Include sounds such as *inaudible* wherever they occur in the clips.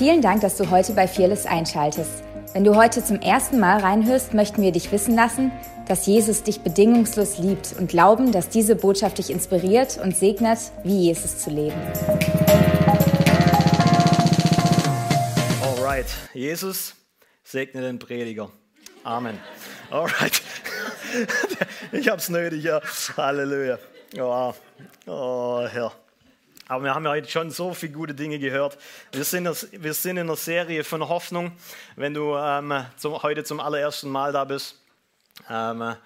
Vielen Dank, dass du heute bei Fearless einschaltest. Wenn du heute zum ersten Mal reinhörst, möchten wir dich wissen lassen, dass Jesus dich bedingungslos liebt und glauben, dass diese Botschaft dich inspiriert und segnet, wie Jesus zu leben. Alright, Jesus segne den Prediger. Amen. Alright. *laughs* Ich hab's nötig, ja. Halleluja. Oh, oh Herr. Aber wir haben ja heute schon so viele gute Dinge gehört. Wir sind, wir sind in einer Serie von Hoffnung. Wenn du ähm, zum, heute zum allerersten Mal da bist, ähm,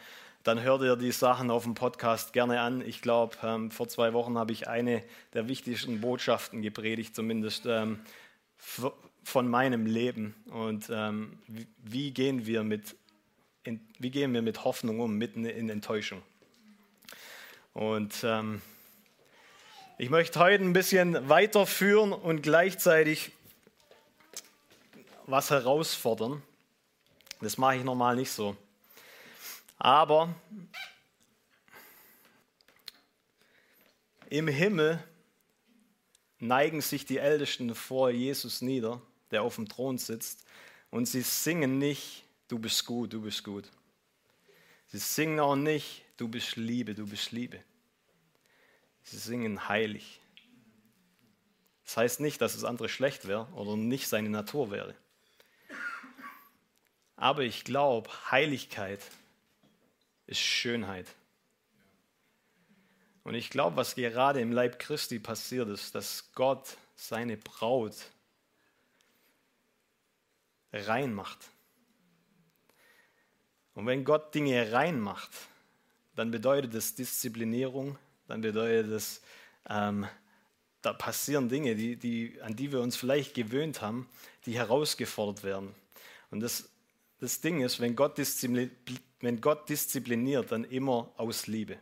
dann hör dir die Sachen auf dem Podcast gerne an. Ich glaube, ähm, vor zwei Wochen habe ich eine der wichtigsten Botschaften gepredigt, zumindest ähm, von meinem Leben. Und ähm, wie, wie, gehen wir mit, in, wie gehen wir mit Hoffnung um, mitten in Enttäuschung? Und ähm, ich möchte heute ein bisschen weiterführen und gleichzeitig was herausfordern. Das mache ich normal nicht so. Aber im Himmel neigen sich die Ältesten vor Jesus nieder, der auf dem Thron sitzt, und sie singen nicht, du bist gut, du bist gut. Sie singen auch nicht, du bist Liebe, du bist Liebe. Sie singen heilig. Das heißt nicht, dass das andere schlecht wäre oder nicht seine Natur wäre. Aber ich glaube, Heiligkeit ist Schönheit. Und ich glaube, was gerade im Leib Christi passiert ist, dass Gott seine Braut reinmacht. Und wenn Gott Dinge reinmacht, dann bedeutet es Disziplinierung, dann bedeutet es, ähm, da passieren Dinge, die, die, an die wir uns vielleicht gewöhnt haben, die herausgefordert werden. Und das, das Ding ist, wenn Gott, wenn Gott diszipliniert, dann immer aus Liebe.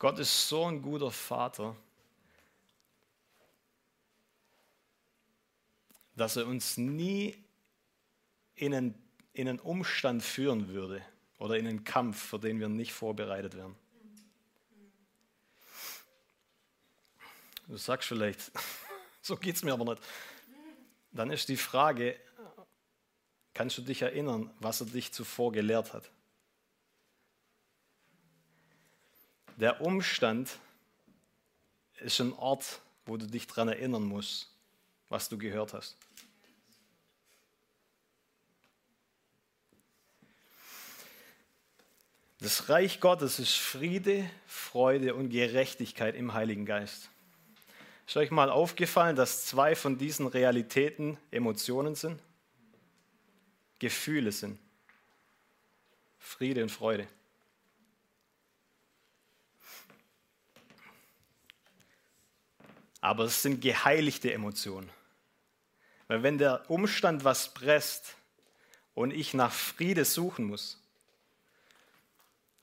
Gott ist so ein guter Vater, dass er uns nie in einen, in einen Umstand führen würde, oder in einen Kampf, für den wir nicht vorbereitet werden. Du sagst vielleicht, *laughs* so geht es mir aber nicht. Dann ist die Frage, kannst du dich erinnern, was er dich zuvor gelehrt hat? Der Umstand ist ein Ort, wo du dich daran erinnern musst, was du gehört hast. Das Reich Gottes ist Friede, Freude und Gerechtigkeit im Heiligen Geist. Ist euch mal aufgefallen, dass zwei von diesen Realitäten Emotionen sind? Gefühle sind. Friede und Freude. Aber es sind geheiligte Emotionen. Weil wenn der Umstand was presst und ich nach Friede suchen muss,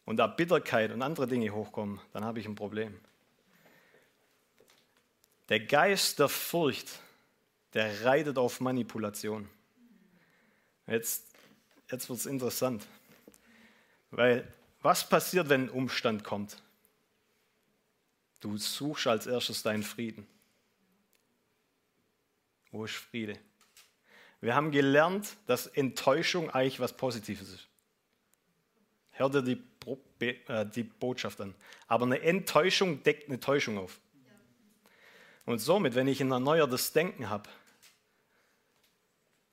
und da Bitterkeit und andere Dinge hochkommen, dann habe ich ein Problem. Der Geist der Furcht, der reitet auf Manipulation. Jetzt, jetzt wird es interessant. Weil was passiert, wenn ein Umstand kommt? Du suchst als erstes deinen Frieden. Wo ist Friede? Wir haben gelernt, dass Enttäuschung eigentlich was Positives ist. Hör dir die äh, die Botschaft an. Aber eine Enttäuschung deckt eine Täuschung auf. Und somit, wenn ich ein erneuertes Denken habe,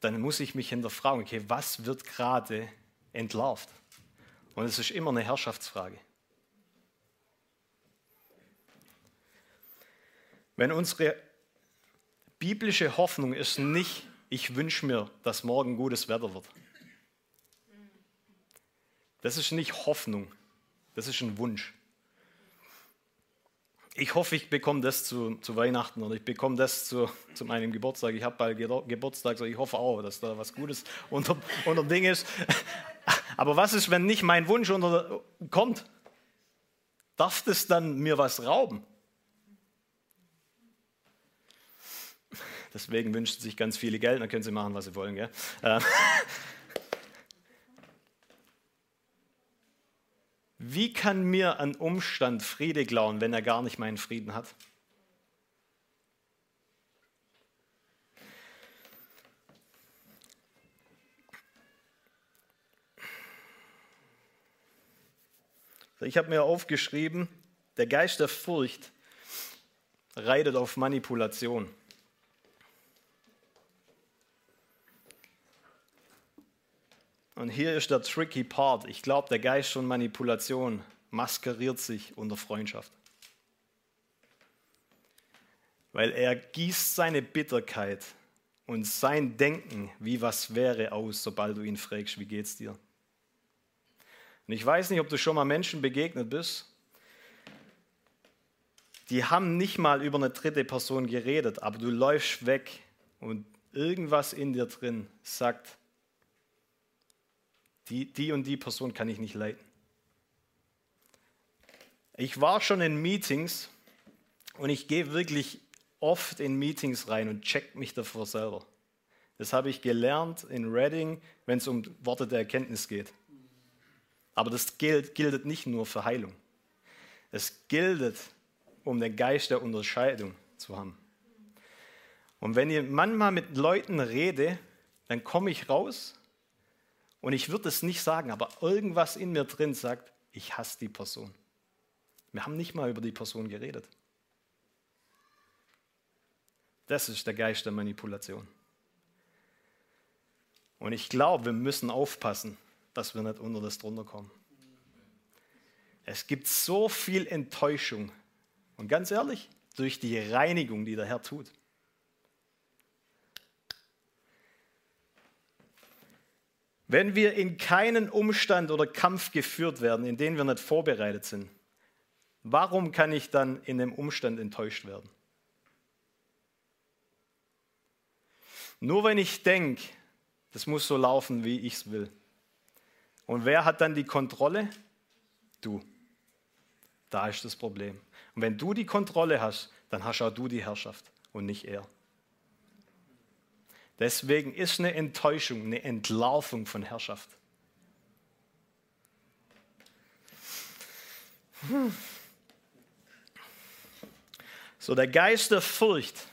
dann muss ich mich hinterfragen, okay, was wird gerade entlarvt? Und es ist immer eine Herrschaftsfrage. Wenn unsere biblische Hoffnung ist nicht, ich wünsche mir, dass morgen gutes Wetter wird. Das ist nicht Hoffnung. Das ist ein Wunsch. Ich hoffe, ich bekomme das zu, zu Weihnachten oder ich bekomme das zu, zu meinem Geburtstag. Ich habe bald Geburtstag, so ich hoffe auch, dass da was Gutes unter, unter Ding ist. Aber was ist, wenn nicht mein Wunsch unter, kommt? Darf das dann mir was rauben? Deswegen wünschen sich ganz viele Geld, dann können sie machen, was sie wollen. Gell? Wie kann mir ein Umstand Friede klauen, wenn er gar nicht meinen Frieden hat? Also ich habe mir aufgeschrieben, der Geist der Furcht reitet auf Manipulation. Und hier ist der tricky Part. Ich glaube, der Geist von Manipulation maskeriert sich unter Freundschaft. Weil er gießt seine Bitterkeit und sein Denken wie was wäre aus, sobald du ihn fragst, wie geht's dir? Und ich weiß nicht, ob du schon mal Menschen begegnet bist, die haben nicht mal über eine dritte Person geredet, aber du läufst weg und irgendwas in dir drin sagt, die, die und die Person kann ich nicht leiten. Ich war schon in Meetings und ich gehe wirklich oft in Meetings rein und check mich davor selber. Das habe ich gelernt in Reading, wenn es um Worte der Erkenntnis geht. Aber das gilt, gilt nicht nur für Heilung. Es gilt, um den Geist der Unterscheidung zu haben. Und wenn ich manchmal mit Leuten rede, dann komme ich raus und ich würde es nicht sagen, aber irgendwas in mir drin sagt, ich hasse die Person. Wir haben nicht mal über die Person geredet. Das ist der Geist der Manipulation. Und ich glaube, wir müssen aufpassen, dass wir nicht unter das drunter kommen. Es gibt so viel Enttäuschung. Und ganz ehrlich, durch die Reinigung, die der Herr tut. Wenn wir in keinen Umstand oder Kampf geführt werden, in den wir nicht vorbereitet sind, warum kann ich dann in dem Umstand enttäuscht werden? Nur wenn ich denke, das muss so laufen, wie ich es will. Und wer hat dann die Kontrolle? Du. Da ist das Problem. Und wenn du die Kontrolle hast, dann hast auch du die Herrschaft und nicht er. Deswegen ist eine Enttäuschung eine Entlarvung von Herrschaft. So, der Geist der Furcht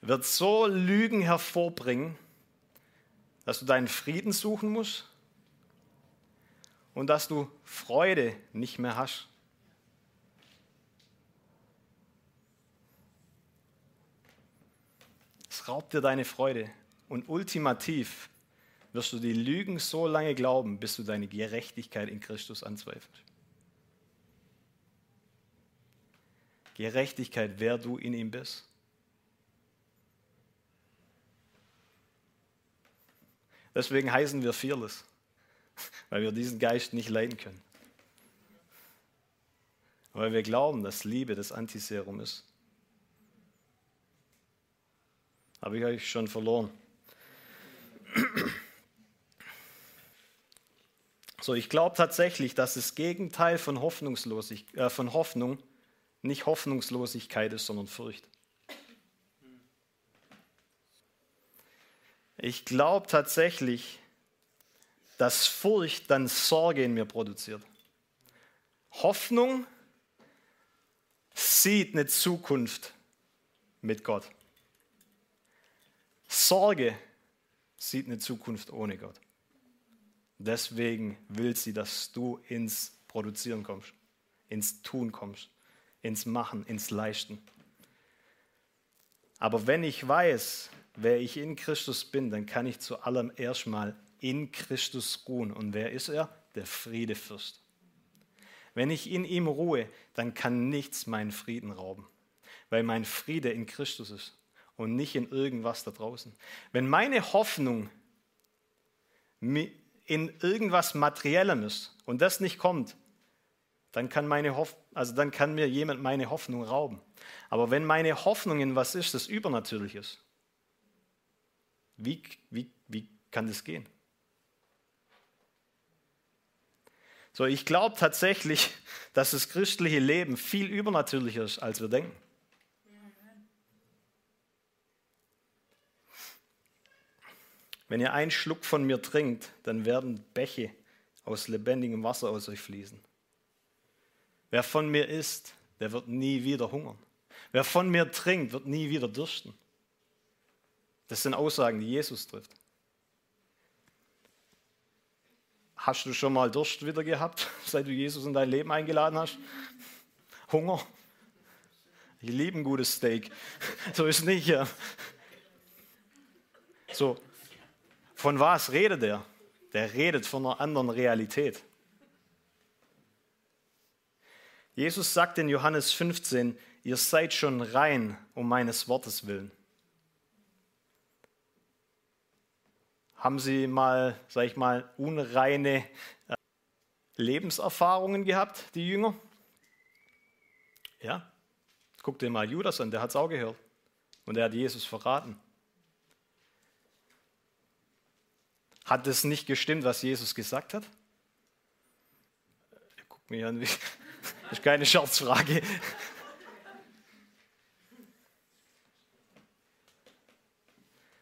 wird so Lügen hervorbringen, dass du deinen Frieden suchen musst und dass du Freude nicht mehr hast. Es raubt dir deine Freude und ultimativ wirst du die Lügen so lange glauben, bis du deine Gerechtigkeit in Christus anzweifelst. Gerechtigkeit, wer du in ihm bist. Deswegen heißen wir Fearless, weil wir diesen Geist nicht leiden können. Weil wir glauben, dass Liebe das Antiserum ist. Habe ich euch schon verloren. So, ich glaube tatsächlich, dass das Gegenteil von, Hoffnungslosig, äh, von Hoffnung nicht Hoffnungslosigkeit ist, sondern Furcht. Ich glaube tatsächlich, dass Furcht dann Sorge in mir produziert. Hoffnung sieht eine Zukunft mit Gott. Sorge sieht eine Zukunft ohne Gott. Deswegen will sie, dass du ins Produzieren kommst, ins Tun kommst, ins Machen, ins Leisten. Aber wenn ich weiß, wer ich in Christus bin, dann kann ich zuallererst mal in Christus ruhen. Und wer ist er? Der Friedefürst. Wenn ich in ihm ruhe, dann kann nichts meinen Frieden rauben, weil mein Friede in Christus ist und nicht in irgendwas da draußen. Wenn meine Hoffnung in irgendwas Materiellem ist und das nicht kommt, dann kann, meine Hoff also dann kann mir jemand meine Hoffnung rauben. Aber wenn meine Hoffnung in was ist, das übernatürlich ist, wie, wie, wie kann das gehen? So, ich glaube tatsächlich, *laughs* dass das christliche Leben viel übernatürlicher ist, als wir denken. Wenn ihr einen Schluck von mir trinkt, dann werden Bäche aus lebendigem Wasser aus euch fließen. Wer von mir isst, der wird nie wieder hungern. Wer von mir trinkt, wird nie wieder dürsten. Das sind Aussagen, die Jesus trifft. Hast du schon mal Durst wieder gehabt, *laughs* seit du Jesus in dein Leben eingeladen hast? Hunger? Ich liebe ein gutes Steak. *laughs* So ist nicht, ja. So, von was redet er? Der redet von einer anderen Realität. Jesus sagt in Johannes 15, ihr seid schon rein um meines Wortes willen. Haben Sie mal, sag ich mal, unreine äh, Lebenserfahrungen gehabt, die Jünger? Ja? Guck dir mal Judas an, der hat es auch gehört. Und er hat Jesus verraten. Hat es nicht gestimmt, was Jesus gesagt hat? Guck mich an, das *laughs* ist keine Scherzfrage.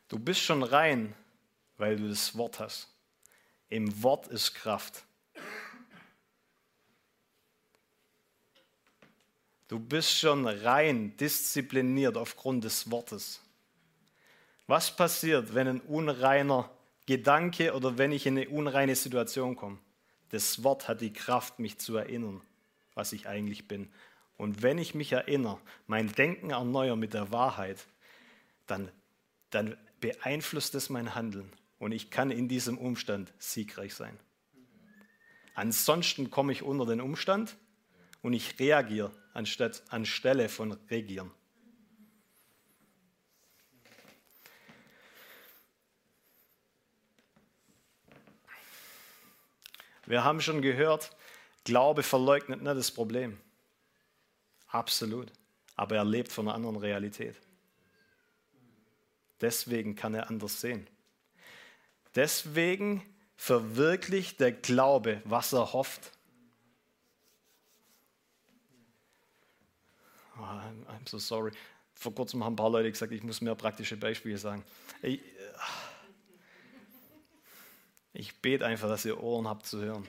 Du bist schon rein, weil du das Wort hast. Im Wort ist Kraft. Du bist schon rein, diszipliniert aufgrund des Wortes. Was passiert, wenn ein unreiner Gedanke oder wenn ich in eine unreine Situation komme? Das Wort hat die Kraft, mich zu erinnern, was ich eigentlich bin. Und wenn ich mich erinnere, mein Denken erneuere mit der Wahrheit, dann, dann beeinflusst es mein Handeln und ich kann in diesem Umstand siegreich sein. Ansonsten komme ich unter den Umstand und ich reagiere anstatt, anstelle von regieren. Wir haben schon gehört, Glaube verleugnet nicht das Problem. Absolut. Aber er lebt von einer anderen Realität. Deswegen kann er anders sehen. Deswegen verwirklicht der Glaube, was er hofft. Oh, I'm so sorry. Vor kurzem haben ein paar Leute gesagt, ich muss mehr praktische Beispiele sagen. Ich, ich bete einfach, dass ihr Ohren habt zu hören.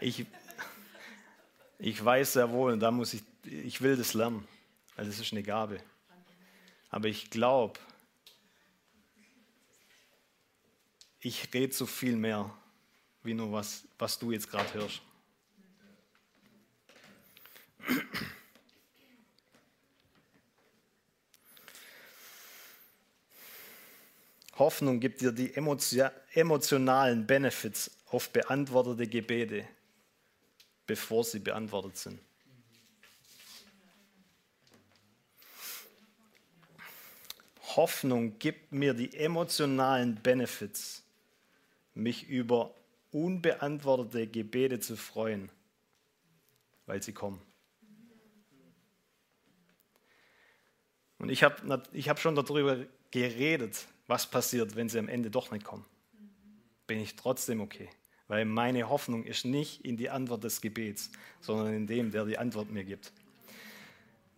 Ich, ich weiß sehr wohl, und da muss ich, ich will das lernen, weil das ist eine Gabe. Aber ich glaube, ich rede so viel mehr, wie nur was, was du jetzt gerade hörst. Hoffnung gibt dir die emotionalen Benefits auf beantwortete Gebete bevor sie beantwortet sind. Hoffnung gibt mir die emotionalen Benefits, mich über unbeantwortete Gebete zu freuen, weil sie kommen. Und ich habe ich hab schon darüber geredet, was passiert, wenn sie am Ende doch nicht kommen. Bin ich trotzdem okay? Weil meine Hoffnung ist nicht in die Antwort des Gebets, sondern in dem, der die Antwort mir gibt.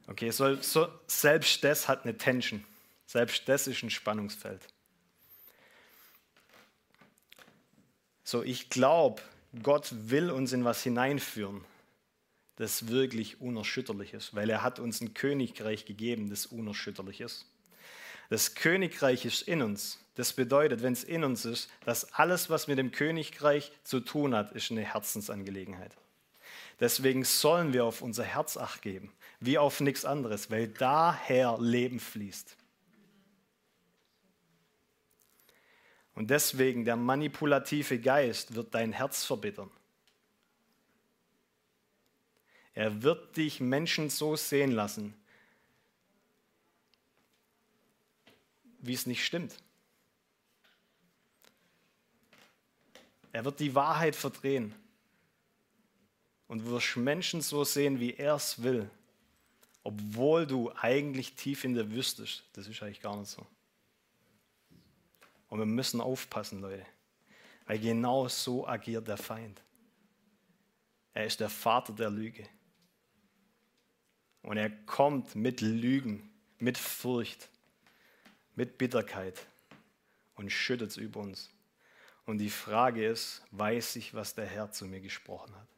Okay, so, so, selbst das hat eine Tension. Selbst das ist ein Spannungsfeld. So, ich glaube, Gott will uns in was hineinführen, das wirklich unerschütterlich ist, weil er hat uns ein Königreich gegeben, das unerschütterlich ist. Das Königreich ist in uns. Das bedeutet, wenn es in uns ist, dass alles, was mit dem Königreich zu tun hat, ist eine Herzensangelegenheit. Deswegen sollen wir auf unser Herz acht geben, wie auf nichts anderes, weil daher Leben fließt. Und deswegen der manipulative Geist wird dein Herz verbittern. Er wird dich Menschen so sehen lassen, wie es nicht stimmt. Er wird die Wahrheit verdrehen. Und wirst Menschen so sehen, wie er es will, obwohl du eigentlich tief in der wüsstest. Das ist eigentlich gar nicht so. Und wir müssen aufpassen, Leute, weil genau so agiert der Feind. Er ist der Vater der Lüge. Und er kommt mit Lügen, mit Furcht, mit Bitterkeit und schüttet es über uns. Und die Frage ist, weiß ich, was der Herr zu mir gesprochen hat?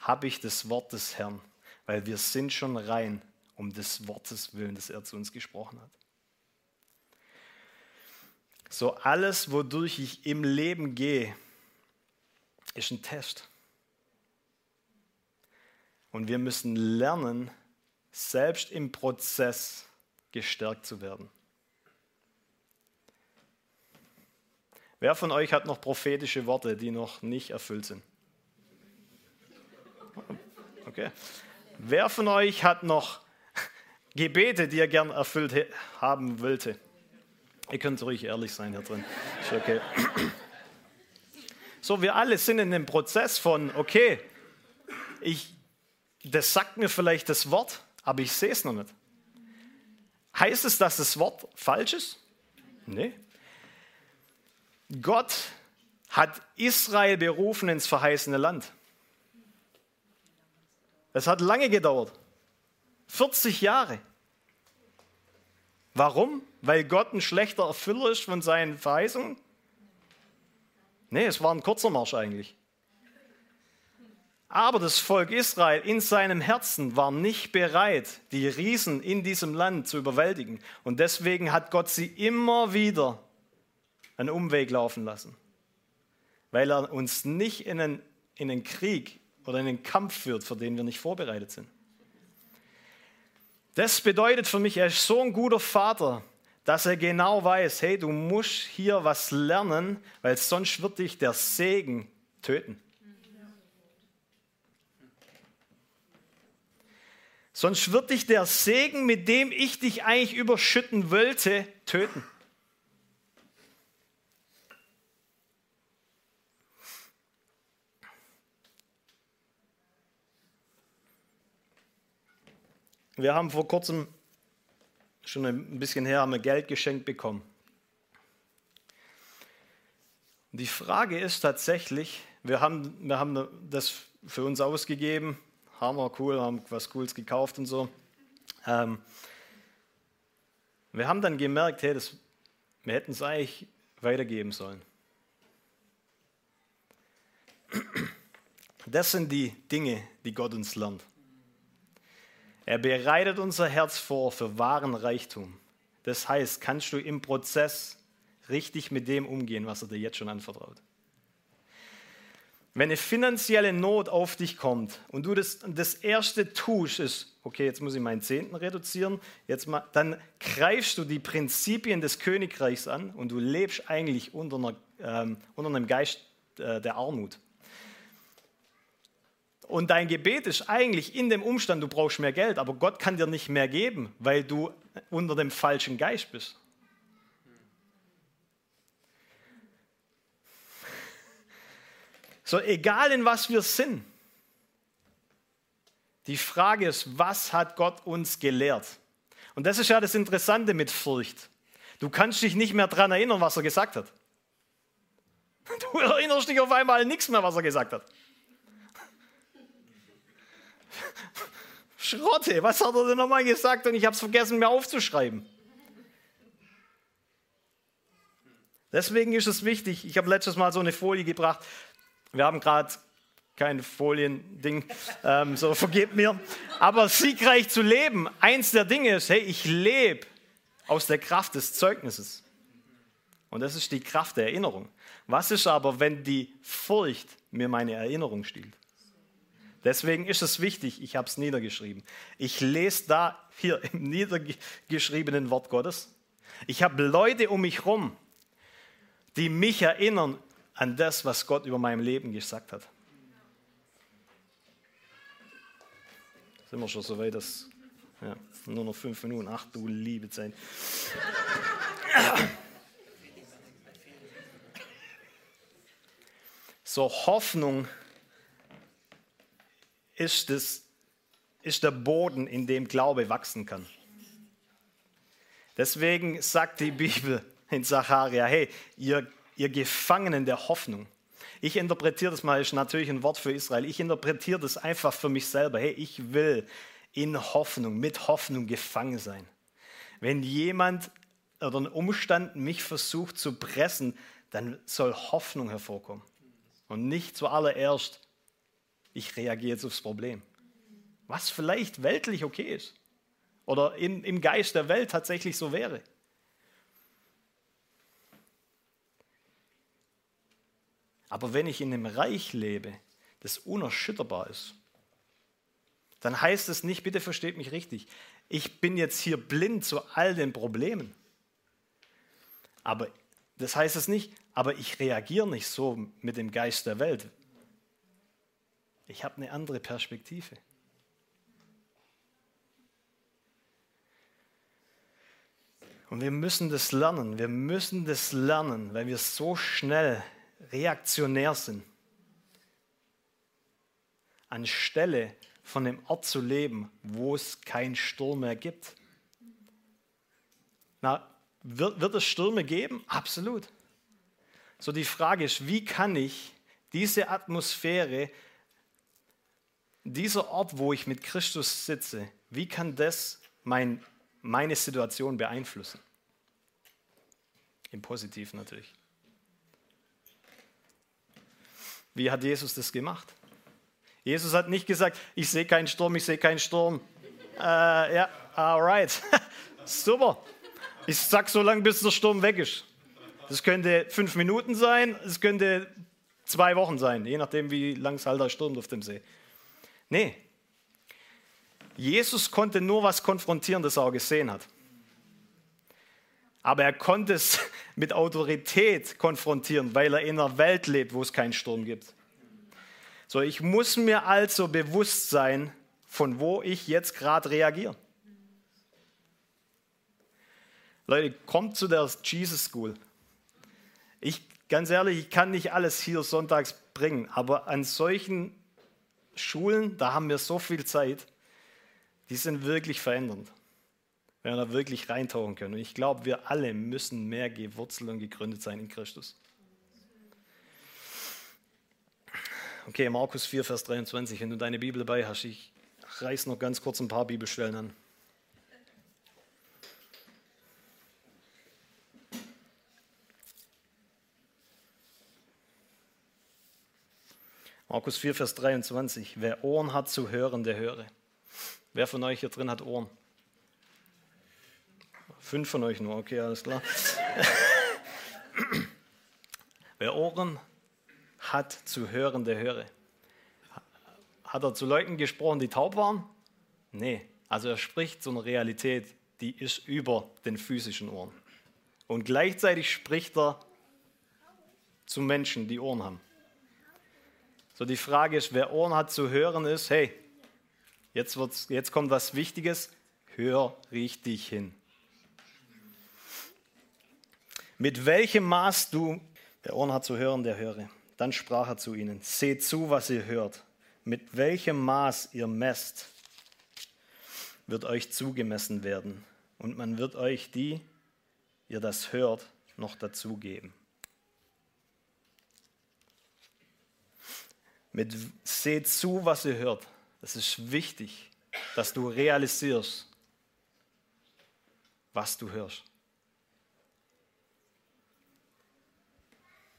Habe ich das Wort des Herrn? Weil wir sind schon rein um des Wortes willen, das er zu uns gesprochen hat. So alles, wodurch ich im Leben gehe, ist ein Test. Und wir müssen lernen, selbst im Prozess gestärkt zu werden. Wer von euch hat noch prophetische Worte, die noch nicht erfüllt sind? Okay. Wer von euch hat noch Gebete, die er gern erfüllt haben wollte? Ihr könnt ruhig ehrlich sein hier drin. Ist okay. So, wir alle sind in dem Prozess von, okay, ich, das sagt mir vielleicht das Wort, aber ich sehe es noch nicht. Heißt es, dass das Wort falsch ist? Nee. Gott hat Israel berufen ins verheißene Land. Es hat lange gedauert. 40 Jahre. Warum? Weil Gott ein schlechter Erfüller ist von seinen Verheißungen? Nee, es war ein kurzer Marsch eigentlich. Aber das Volk Israel in seinem Herzen war nicht bereit, die Riesen in diesem Land zu überwältigen. Und deswegen hat Gott sie immer wieder einen Umweg laufen lassen. Weil er uns nicht in einen, in einen Krieg oder in einen Kampf führt, für den wir nicht vorbereitet sind. Das bedeutet für mich, er ist so ein guter Vater, dass er genau weiß, hey, du musst hier was lernen, weil sonst wird dich der Segen töten. Sonst wird dich der Segen, mit dem ich dich eigentlich überschütten wollte, töten. Wir haben vor kurzem, schon ein bisschen her, haben wir Geld geschenkt bekommen. Die Frage ist tatsächlich, wir haben, wir haben das für uns ausgegeben, wir cool, haben was Cooles gekauft und so. Ähm, wir haben dann gemerkt, hey, das, wir hätten es eigentlich weitergeben sollen. Das sind die Dinge, die Gott uns lernt. Er bereitet unser Herz vor für wahren Reichtum. Das heißt, kannst du im Prozess richtig mit dem umgehen, was er dir jetzt schon anvertraut. Wenn eine finanzielle Not auf dich kommt und du das, das erste tust, ist, okay, jetzt muss ich meinen Zehnten reduzieren, jetzt mal, dann greifst du die Prinzipien des Königreichs an und du lebst eigentlich unter, einer, ähm, unter einem Geist äh, der Armut. Und dein Gebet ist eigentlich in dem Umstand, du brauchst mehr Geld, aber Gott kann dir nicht mehr geben, weil du unter dem falschen Geist bist. So, egal in was wir sind, die Frage ist, was hat Gott uns gelehrt? Und das ist ja das Interessante mit Furcht. Du kannst dich nicht mehr daran erinnern, was er gesagt hat. Du erinnerst dich auf einmal nichts mehr, was er gesagt hat. Schrotte, was hat er denn nochmal gesagt und ich habe es vergessen mir aufzuschreiben. Deswegen ist es wichtig, ich habe letztes Mal so eine Folie gebracht. Wir haben gerade kein Foliending, ähm, so vergebt mir. Aber siegreich zu leben, eins der Dinge ist, hey, ich lebe aus der Kraft des Zeugnisses. Und das ist die Kraft der Erinnerung. Was ist aber, wenn die Furcht mir meine Erinnerung stiehlt? Deswegen ist es wichtig, ich habe es niedergeschrieben. Ich lese da hier im niedergeschriebenen Wort Gottes. Ich habe Leute um mich herum, die mich erinnern an das, was Gott über mein Leben gesagt hat. Sind wir schon so weit, dass ja, nur noch fünf Minuten. Ach du liebe Zeit. So Hoffnung ist, das, ist der Boden, in dem Glaube wachsen kann. Deswegen sagt die Bibel in Zacharia, hey, ihr, ihr Gefangenen der Hoffnung. Ich interpretiere das mal, ist natürlich ein Wort für Israel. Ich interpretiere das einfach für mich selber. Hey, ich will in Hoffnung, mit Hoffnung gefangen sein. Wenn jemand oder ein Umstand mich versucht zu pressen, dann soll Hoffnung hervorkommen. Und nicht zuallererst ich reagiere jetzt aufs Problem. Was vielleicht weltlich okay ist. oder in, im Geist der Welt tatsächlich so wäre. Aber wenn ich in einem Reich lebe, das unerschütterbar ist, dann heißt es nicht, bitte versteht mich richtig, ich bin jetzt hier blind zu all den Problemen. Aber das heißt es nicht, aber ich reagiere nicht so mit dem Geist der Welt. Ich habe eine andere Perspektive. Und wir müssen das lernen. Wir müssen das lernen, weil wir so schnell reaktionär sind. Anstelle von dem Ort zu leben, wo es keinen Sturm mehr gibt. Na, wird, wird es Stürme geben? Absolut. So die Frage ist, wie kann ich diese Atmosphäre, dieser Ort, wo ich mit Christus sitze, wie kann das mein, meine Situation beeinflussen? Im Positiven natürlich. Wie hat Jesus das gemacht? Jesus hat nicht gesagt, ich sehe keinen Sturm, ich sehe keinen Sturm. Äh, ja, alright. *laughs* Super. Ich sag so lange, bis der Sturm weg ist. Das könnte fünf Minuten sein, es könnte zwei Wochen sein, je nachdem, wie lang es halt da stürmt auf dem See. Nee. Jesus konnte nur was konfrontieren, das er auch gesehen hat. Aber er konnte es *laughs* mit Autorität konfrontieren, weil er in einer Welt lebt, wo es keinen Sturm gibt. So, ich muss mir also bewusst sein, von wo ich jetzt gerade reagiere. Leute, kommt zu der Jesus School. Ich, ganz ehrlich, ich kann nicht alles hier sonntags bringen, aber an solchen Schulen, da haben wir so viel Zeit, die sind wirklich verändernd, wenn wir da wirklich reintauchen können. Und ich glaube, wir alle müssen mehr gewurzelt und gegründet sein in Christus. Okay, Markus 4, Vers 23, wenn du deine Bibel dabei hast, ich reiß noch ganz kurz ein paar Bibelstellen an. Markus 4, Vers 23. Wer Ohren hat zu hören, der höre. Wer von euch hier drin hat Ohren? Fünf von euch nur, okay, alles klar. *laughs* Wer Ohren hat zu hören, der höre. Hat er zu Leuten gesprochen, die taub waren? Nee, also er spricht so eine Realität, die ist über den physischen Ohren. Und gleichzeitig spricht er zu Menschen, die Ohren haben. So die Frage ist, wer Ohren hat zu hören, ist, hey, jetzt, wird's, jetzt kommt was Wichtiges, hör richtig hin. Mit welchem Maß du, wer Ohren hat zu hören, der höre. Dann sprach er zu ihnen, seht zu, was ihr hört. Mit welchem Maß ihr messt, wird euch zugemessen werden. Und man wird euch die, ihr das hört, noch dazugeben. Mit seht zu, was ihr hört. Es ist wichtig, dass du realisierst, was du hörst.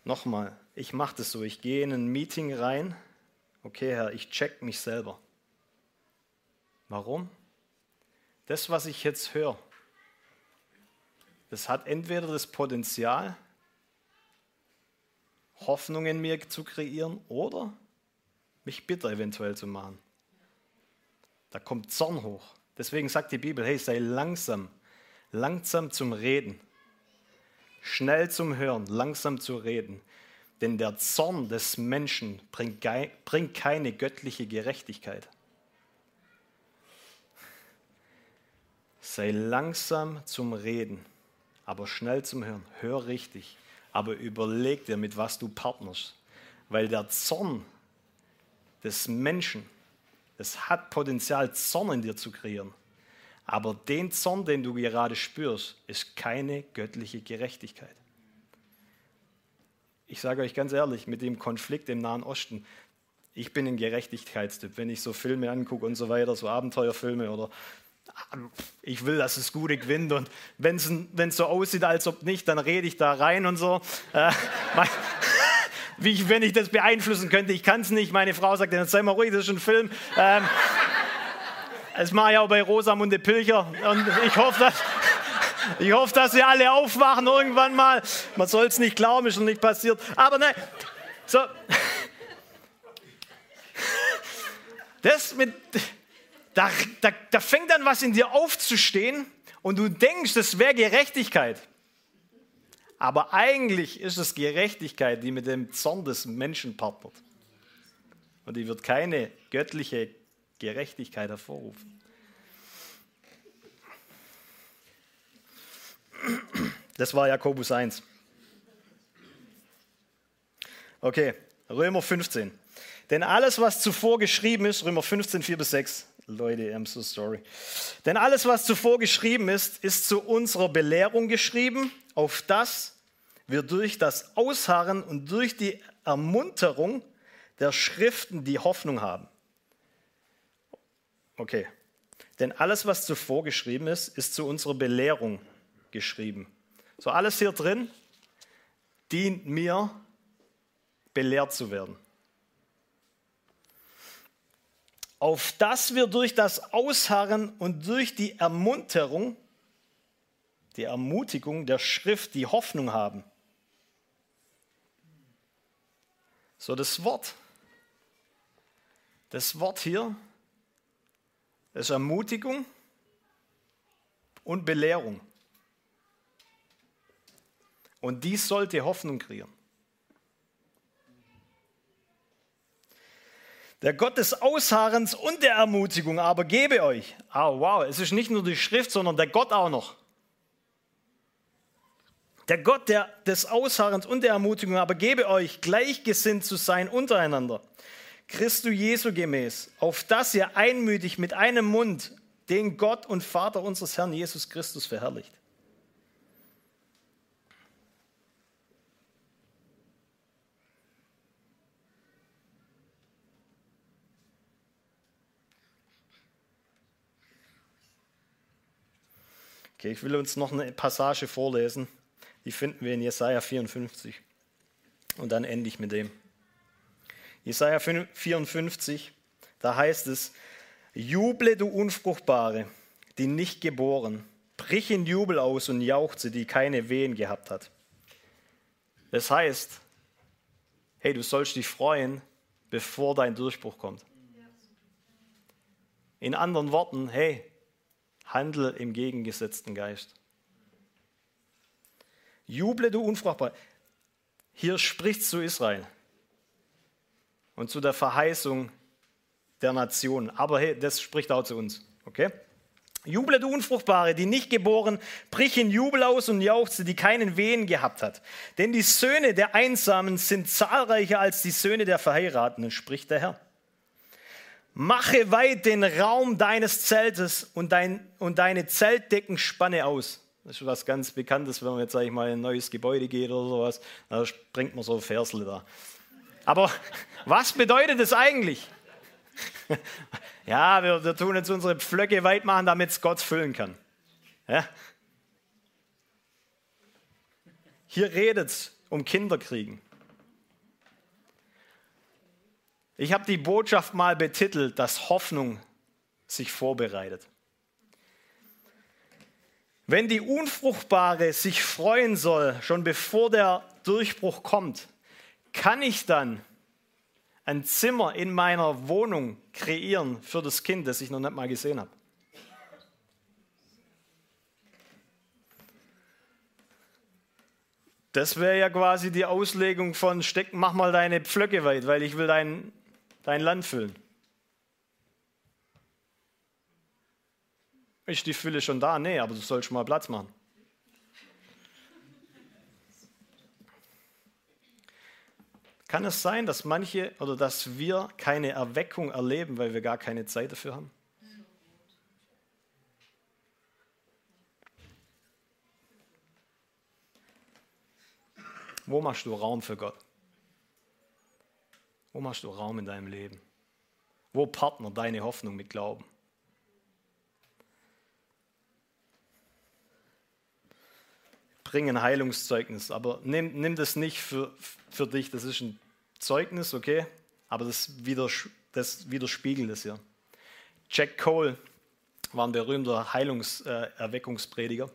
Nochmal, ich mache das so, ich gehe in ein Meeting rein, okay Herr, ich check mich selber. Warum? Das, was ich jetzt höre, das hat entweder das Potenzial, Hoffnung in mir zu kreieren oder mich bitter eventuell zu machen. Da kommt Zorn hoch. Deswegen sagt die Bibel, hey, sei langsam, langsam zum Reden, schnell zum Hören, langsam zu reden. Denn der Zorn des Menschen bringt keine göttliche Gerechtigkeit. Sei langsam zum Reden, aber schnell zum Hören. Hör richtig, aber überleg dir, mit was du partnerst. Weil der Zorn des Menschen, es hat Potenzial, Zorn in dir zu kreieren. Aber den Zorn, den du gerade spürst, ist keine göttliche Gerechtigkeit ich sage euch ganz ehrlich, mit dem Konflikt im Nahen Osten, ich bin ein Gerechtigkeitstyp. Wenn ich so Filme angucke und so weiter, so Abenteuerfilme oder ich will, dass es Gute gewinnt und wenn es so aussieht, als ob nicht, dann rede ich da rein und so. Äh, *laughs* *laughs* wie ich, wenn ich das beeinflussen könnte, ich kann es nicht. Meine Frau sagt, dann sei mal ruhig, das ist ein Film. Ähm, Das mache ich auch bei Rosamunde Pilcher. Und ich hoffe, dass, ich hoffe, dass sie alle aufwachen irgendwann mal. Man soll es nicht glauben, ist schon nicht passiert. Aber nein, so. Das mit, da, da, da fängt dann was in dir aufzustehen und du denkst, das wäre Gerechtigkeit. Aber eigentlich ist es Gerechtigkeit, die mit dem Zorn des Menschen partnert. Und die wird keine göttliche Gerechtigkeit hervorrufen. Das war Jakobus 1. Okay, Römer 15. Denn alles, was zuvor geschrieben ist, Römer 15, 4 bis 6, Leute, I'm so sorry. Denn alles, was zuvor geschrieben ist, ist zu unserer Belehrung geschrieben, auf das wir durch das Ausharren und durch die Ermunterung der Schriften die Hoffnung haben. Okay. Denn alles, was zuvor geschrieben ist, ist zu unserer Belehrung geschrieben. So alles hier drin dient mir, belehrt zu werden. Auf dass wir durch das Ausharren und durch die Ermunterung, die Ermutigung der Schrift, die Hoffnung haben. So das Wort. Das Wort hier ist Ermutigung und Belehrung. Und dies sollte Hoffnung kreieren. Der Gott des Ausharrens und der Ermutigung aber gebe euch. Ah, wow, es ist nicht nur die Schrift, sondern der Gott auch noch. Der Gott der, des Ausharrens und der Ermutigung aber gebe euch, gleichgesinnt zu sein untereinander. Christu Jesu gemäß, auf dass ihr einmütig mit einem Mund den Gott und Vater unseres Herrn Jesus Christus verherrlicht. Okay, ich will uns noch eine Passage vorlesen. Die finden wir in Jesaja 54. Und dann ende ich mit dem. Jesaja 54, da heißt es: Juble, du Unfruchtbare, die nicht geboren, brich in Jubel aus und jauchze, die keine Wehen gehabt hat. Das heißt, hey, du sollst dich freuen, bevor dein Durchbruch kommt. In anderen Worten, hey, Handel im gegengesetzten Geist. Juble, du Unfruchtbar. Hier spricht zu Israel und zu der Verheißung der Nation. Aber hey, das spricht auch zu uns. Okay? Juble, du Unfruchtbare, die nicht geboren, brich in Jubel aus und jauchze, die keinen Wehen gehabt hat. Denn die Söhne der Einsamen sind zahlreicher als die Söhne der Verheirateten, spricht der Herr. Mache weit den Raum deines Zeltes und, dein, und deine Zeltdecken spanne aus. Das ist was ganz Bekanntes, wenn man jetzt, sag ich mal, in ein neues Gebäude geht oder sowas. Da springt man so Versle da. Aber was bedeutet es eigentlich? ja, wir, wir, tun jetzt unsere Pflöcke weit machen, damit es Gott füllen kann. Ja? Hier redet es um Kinderkriegen. Ich habe die Botschaft mal betitelt, dass Hoffnung sich vorbereitet. Wenn die Unfruchtbare sich freuen soll, schon bevor der Durchbruch kommt, kann ich dann ein Zimmer in meiner Wohnung kreieren für das Kind, das ich noch nicht mal gesehen habe. Das wäre ja quasi die Auslegung von steck, mach mal deine Pflöcke weit, weil ich will dein dein Land füllen. Ist die Fülle schon da? Nee, aber du sollst mal Platz machen. Kann es sein, dass manche oder dass wir keine Erweckung erleben, weil wir gar keine Zeit dafür haben? Wo machst du Raum für Gott? Wo machst du Raum in deinem Leben? Wo partner deine Hoffnung mit Glauben? Bring ein Heilungszeugnis, aber nimm, nimm das nicht für, für dich, das ist ein Zeugnis, okay, aber das, widers, das widerspiegelt es ja. Jack Cole war ein berühmter Heilungserweckungsprediger.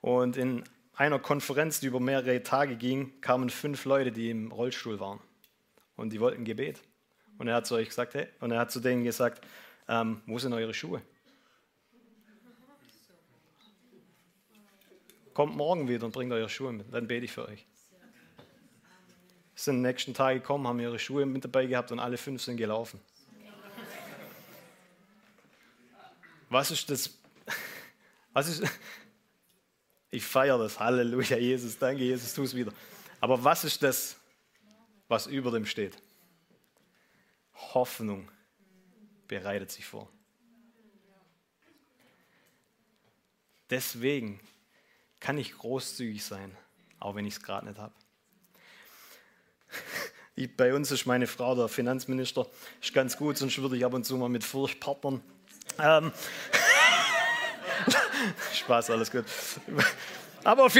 Und in einer Konferenz, die über mehrere Tage ging, kamen fünf Leute, die im Rollstuhl waren. Und die wollten Gebet. Und er hat zu euch gesagt, hey, und er hat zu denen gesagt, ähm, wo sind eure Schuhe? Kommt morgen wieder und bringt eure Schuhe mit, dann bete ich für euch. Sind nächsten Tag gekommen, haben ihre Schuhe mit dabei gehabt und alle fünf sind gelaufen. Was ist das? *laughs* Was ist, ich feiere das. Halleluja, Jesus. Danke, Jesus, tu es wieder. Aber was ist das, was über dem steht? Hoffnung bereitet sich vor. Deswegen kann ich großzügig sein, auch wenn ich es gerade nicht habe. *laughs* bei uns ist meine Frau der Finanzminister, ist ganz gut, sonst würde ich ab und zu mal mit Furchtpartnern. Ähm, *laughs* Spaß, alles gut. Aber auf,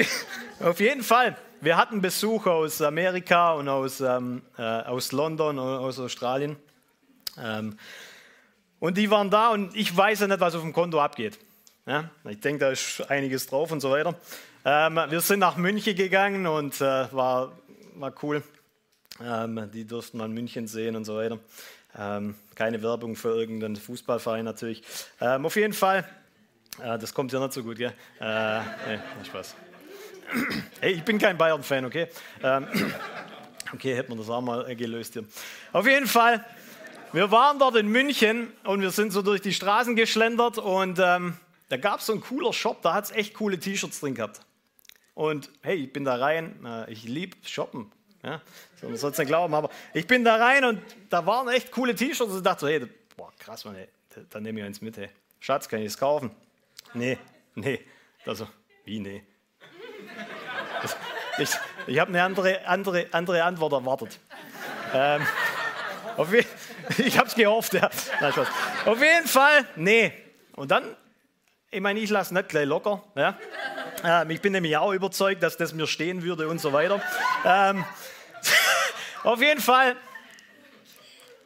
auf, jeden Fall, wir hatten Besuch aus Amerika und aus, ähm, äh, aus London und aus Australien. Ähm, und die waren da und ich weiß ja nicht, was auf dem Konto abgeht. Ja, ich denke, da ist einiges drauf und so weiter. Ähm, wir sind nach München gegangen und äh, war, war cool. Ähm, die durften mal München sehen und so weiter. Ähm, keine Werbung für irgendeinen Fußballverein natürlich. Ähm, auf jeden Fall Ah, das kommt ja nicht so gut, gell? Äh, nee, Spaß. *coughs* Hey, ich bin kein Bayern-Fan, okay? Ähm, *coughs* okay, hätten wir das auch mal gelöst hier. Auf jeden Fall, wir waren dort in München und wir sind so durch die Straßen geschlendert und ähm, da gab es so einen cooler Shop, da hat es echt coole T-Shirts drin gehabt. Und hey, ich bin da rein, äh, ich liebe Shoppen. Ja? So, man soll es nicht glauben, aber ich bin da rein und da waren echt coole T-Shirts und ich dachte so, hey, boah, krass, man, ey, da nehme ich eins mit, hey. Schatz, kann ich es kaufen? Nee, nee. Also, wie nee? Ich ich habe eine andere, andere, andere Antwort erwartet. Ähm, je, *laughs* ich habe es gehofft, ja. Nein, Auf jeden Fall, nee. Und dann, ich meine, ich lasse nicht gleich locker. Ja. Ähm, ich bin nämlich auch überzeugt, dass das mir stehen würde und so weiter. Ähm, auf jeden Fall,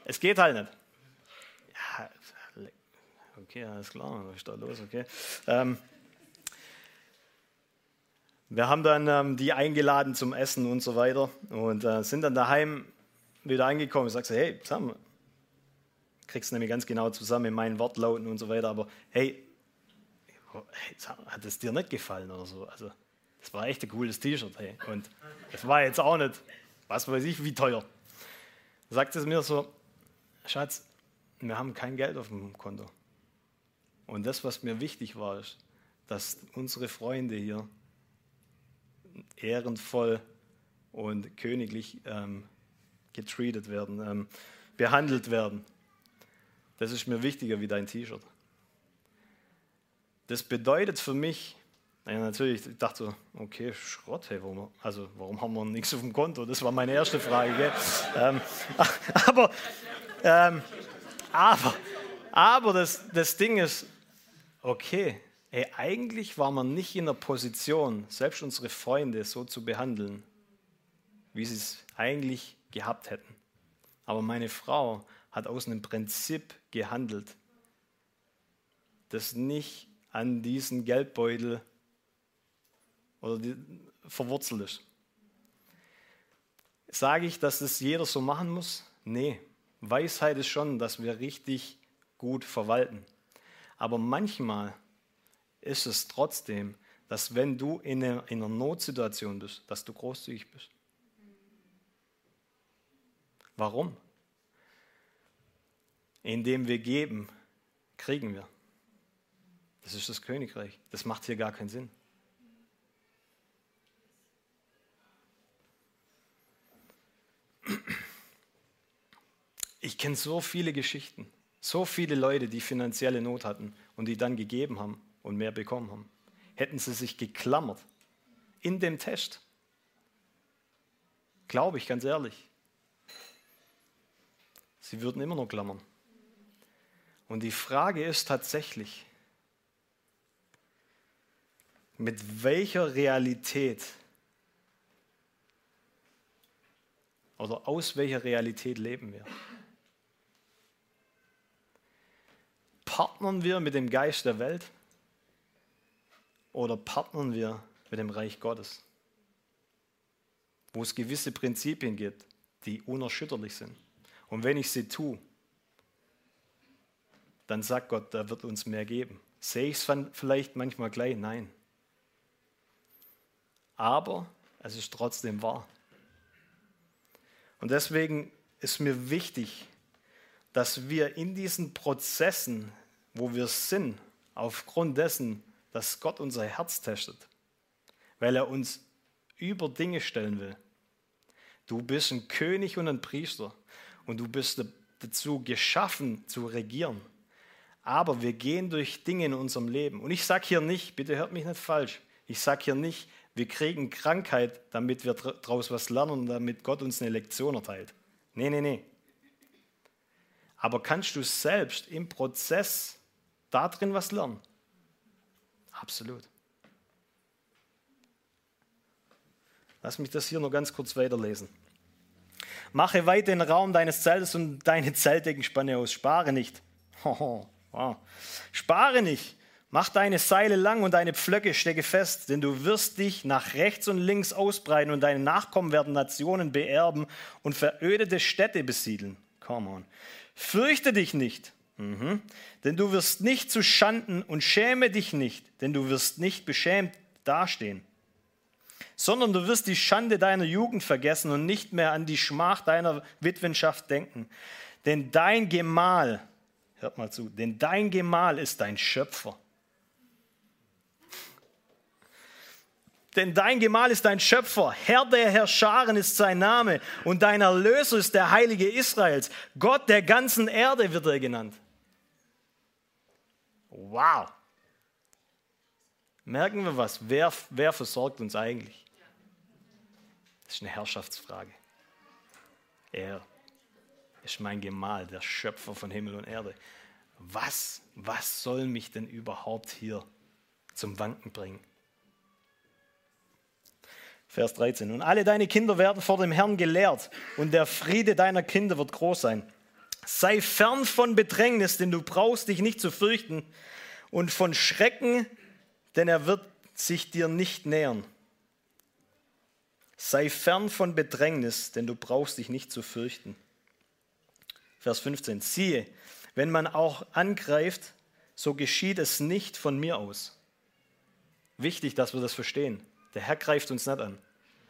es geht halt nicht. Okay, alles klar, was ist da los? Okay. Ähm, wir haben dann ähm, die eingeladen zum Essen und so weiter und äh, sind dann daheim wieder angekommen. Ich sage hey, Sam, kriegst du nämlich ganz genau zusammen in meinen Wortlauten und so weiter, aber hey, hat es dir nicht gefallen oder so? Also, das war echt ein cooles T-Shirt, hey. Und das war jetzt auch nicht, was weiß ich, wie teuer. Sagt es mir so, Schatz, wir haben kein Geld auf dem Konto. Und das, was mir wichtig war, ist, dass unsere Freunde hier ehrenvoll und königlich ähm, getreatet werden, ähm, behandelt werden. Das ist mir wichtiger wie dein T-Shirt. Das bedeutet für mich, ja, natürlich, ich dachte so, okay, Schrott, hey, warum, also warum haben wir nichts auf dem Konto? Das war meine erste Frage. ähm, *laughs* aber ähm, aber, aber das, das Ding ist, okay, ey, eigentlich war man nicht in der Position, selbst unsere Freunde so zu behandeln, wie sie es eigentlich gehabt hätten. Aber meine Frau hat aus einem Prinzip gehandelt, das nicht an diesen Geldbeutel oder die, verwurzelt ist. Sage ich, dass das jeder so machen muss? Nee. Weisheit ist schon, dass wir richtig gut verwalten. Aber manchmal ist es trotzdem, dass wenn du in einer, in einer Notsituation bist, dass du großzügig bist. Warum? Indem wir geben, kriegen wir. Das ist das Königreich. Das macht hier gar keinen Sinn. Ich kenne so viele Geschichten. So viele Leute, die finanzielle Not hatten und die dann gegeben haben und mehr bekommen haben. Hätten sie sich geklammert in dem Test, glaube ich ganz ehrlich, sie würden immer noch klammern. Und die Frage ist tatsächlich, mit welcher Realität oder aus welcher Realität leben wir? Partnern wir mit dem Geist der Welt oder partnern wir mit dem Reich Gottes? Wo es gewisse Prinzipien gibt, die unerschütterlich sind. Und wenn ich sie tue, dann sagt Gott, er wird uns mehr geben. Sehe ich es vielleicht manchmal gleich? Nein. Aber es ist trotzdem wahr. Und deswegen ist mir wichtig, dass wir in diesen Prozessen, wo wir sind, aufgrund dessen, dass Gott unser Herz testet, weil er uns über Dinge stellen will. Du bist ein König und ein Priester und du bist dazu geschaffen zu regieren. Aber wir gehen durch Dinge in unserem Leben. Und ich sage hier nicht, bitte hört mich nicht falsch, ich sage hier nicht, wir kriegen Krankheit, damit wir daraus was lernen und damit Gott uns eine Lektion erteilt. Nee, nee, nee. Aber kannst du selbst im Prozess da drin was lernen? Absolut. Lass mich das hier noch ganz kurz weiterlesen. Mache weit den Raum deines Zeltes und deine Zeltdeckenspanne aus. Spare nicht. *laughs* wow. Spare nicht. Mach deine Seile lang und deine Pflöcke stecke fest, denn du wirst dich nach rechts und links ausbreiten und deine Nachkommen werden Nationen beerben und verödete Städte besiedeln. Come on. Fürchte dich nicht, mhm. denn du wirst nicht zu Schanden und schäme dich nicht, denn du wirst nicht beschämt dastehen sondern du wirst die Schande deiner Jugend vergessen und nicht mehr an die Schmach deiner Witwenschaft denken. Denn dein Gemahl, hört mal zu, denn dein Gemahl ist dein Schöpfer. Denn dein Gemahl ist dein Schöpfer, Herr der Herrscharen ist sein Name und dein Erlöser ist der Heilige Israels. Gott der ganzen Erde wird er genannt. Wow. Merken wir was? Wer, wer versorgt uns eigentlich? Das ist eine Herrschaftsfrage. Er ist mein Gemahl, der Schöpfer von Himmel und Erde. Was, was soll mich denn überhaupt hier zum Wanken bringen? Vers 13. Und alle deine Kinder werden vor dem Herrn gelehrt und der Friede deiner Kinder wird groß sein. Sei fern von Bedrängnis, denn du brauchst dich nicht zu fürchten und von Schrecken, denn er wird sich dir nicht nähern. Sei fern von Bedrängnis, denn du brauchst dich nicht zu fürchten. Vers 15. Siehe, wenn man auch angreift, so geschieht es nicht von mir aus. Wichtig, dass wir das verstehen. Der Herr greift uns nicht an,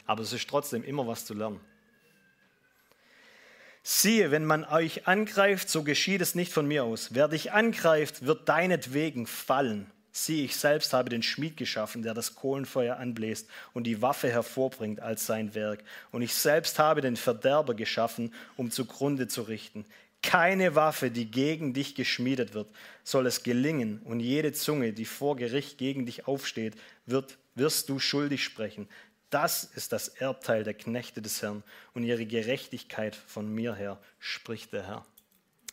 aber es ist trotzdem immer was zu lernen. Siehe, wenn man euch angreift, so geschieht es nicht von mir aus. Wer dich angreift, wird deinetwegen fallen. Sieh, ich selbst habe den Schmied geschaffen, der das Kohlenfeuer anbläst und die Waffe hervorbringt als sein Werk. Und ich selbst habe den Verderber geschaffen, um zugrunde zu richten. Keine Waffe, die gegen dich geschmiedet wird, soll es gelingen. Und jede Zunge, die vor Gericht gegen dich aufsteht, wird, wirst du schuldig sprechen. Das ist das Erbteil der Knechte des Herrn und ihre Gerechtigkeit von mir her, spricht der Herr.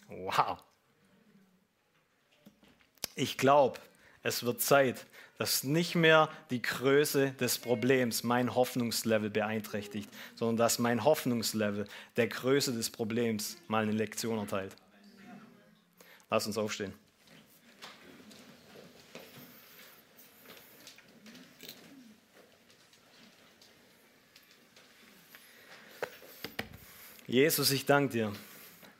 Wow. Ich glaube, es wird Zeit, dass nicht mehr die Größe des Problems mein Hoffnungslevel beeinträchtigt, sondern dass mein Hoffnungslevel der Größe des Problems mal eine Lektion erteilt. Lass uns aufstehen. Jesus, ich danke dir.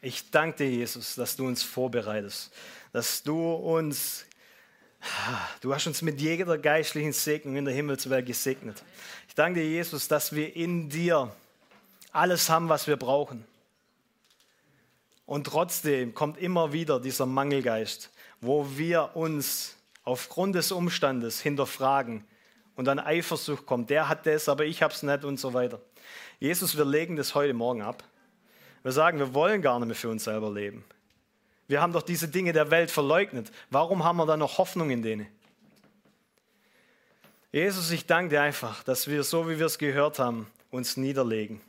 Ich danke dir, Jesus, dass du uns vorbereitest, dass du uns Du hast uns mit jeder geistlichen Segnung in der Himmelswelt gesegnet. Ich danke dir, Jesus, dass wir in dir alles haben, was wir brauchen. Und trotzdem kommt immer wieder dieser Mangelgeist, wo wir uns aufgrund des Umstandes hinterfragen und dann Eifersucht kommt. Der hat das, aber ich habe es nicht und so weiter. Jesus, wir legen das heute Morgen ab. Wir sagen, wir wollen gar nicht mehr für uns selber leben. Wir haben doch diese Dinge der Welt verleugnet. Warum haben wir dann noch Hoffnung in denen? Jesus, ich danke dir einfach, dass wir, so wie wir es gehört haben, uns niederlegen.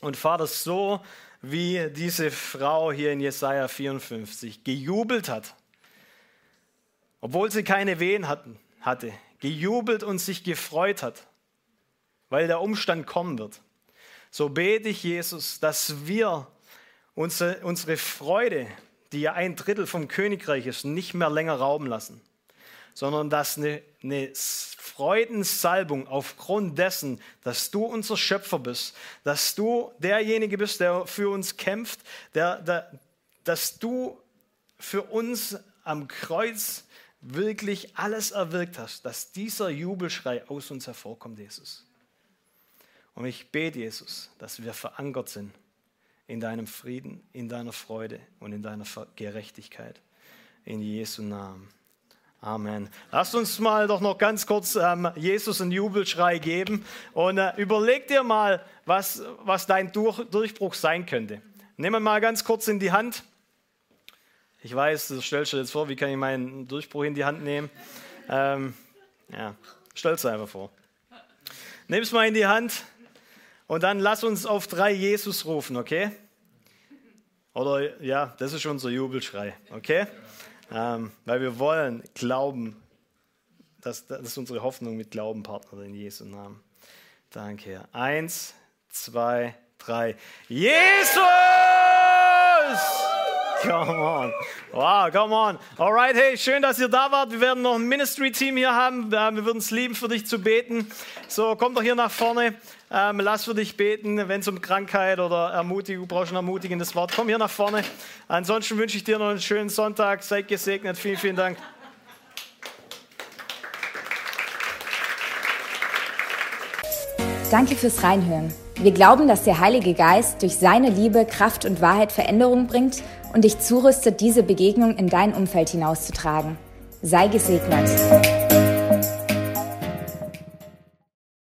Und Vater, so wie diese Frau hier in Jesaja 54 gejubelt hat, obwohl sie keine Wehen hatten, hatte, gejubelt und sich gefreut hat, weil der Umstand kommen wird. So bete ich, Jesus, dass wir unsere, unsere Freude die ja ein Drittel vom Königreich ist, nicht mehr länger rauben lassen, sondern dass eine, eine Freudensalbung aufgrund dessen, dass du unser Schöpfer bist, dass du derjenige bist, der für uns kämpft, der, der, dass du für uns am Kreuz wirklich alles erwirkt hast, dass dieser Jubelschrei aus uns hervorkommt, Jesus. Und ich bete, Jesus, dass wir verankert sind in deinem Frieden, in deiner Freude und in deiner Gerechtigkeit. In Jesu Namen. Amen. Lasst uns mal doch noch ganz kurz ähm, Jesus einen Jubelschrei geben und äh, überleg dir mal, was, was dein Durch, Durchbruch sein könnte. Nimm mal ganz kurz in die Hand. Ich weiß, du stellst dir jetzt vor, wie kann ich meinen Durchbruch in die Hand nehmen? Ähm, ja, stell es einfach vor. Nimm es mal in die Hand und dann lass uns auf drei Jesus rufen, okay? Oder ja, das ist unser Jubelschrei, okay? Ähm, weil wir wollen glauben, das, das ist unsere Hoffnung mit Glauben, Partner in Jesu Namen. Danke, Herr. Eins, zwei, drei. Jesus! Come on. Wow, come on. Alright, hey, schön, dass ihr da wart. Wir werden noch ein Ministry-Team hier haben. Wir würden es lieben, für dich zu beten. So, komm doch hier nach vorne. Ähm, lass für dich beten, wenn es um Krankheit oder Ermutigung, brauchst ein ermutigendes Wort. Komm hier nach vorne. Ansonsten wünsche ich dir noch einen schönen Sonntag. Seid gesegnet. Vielen, vielen Dank. Danke fürs Reinhören. Wir glauben, dass der Heilige Geist durch seine Liebe, Kraft und Wahrheit Veränderung bringt und dich zurüstet, diese Begegnung in dein Umfeld hinauszutragen. Sei gesegnet.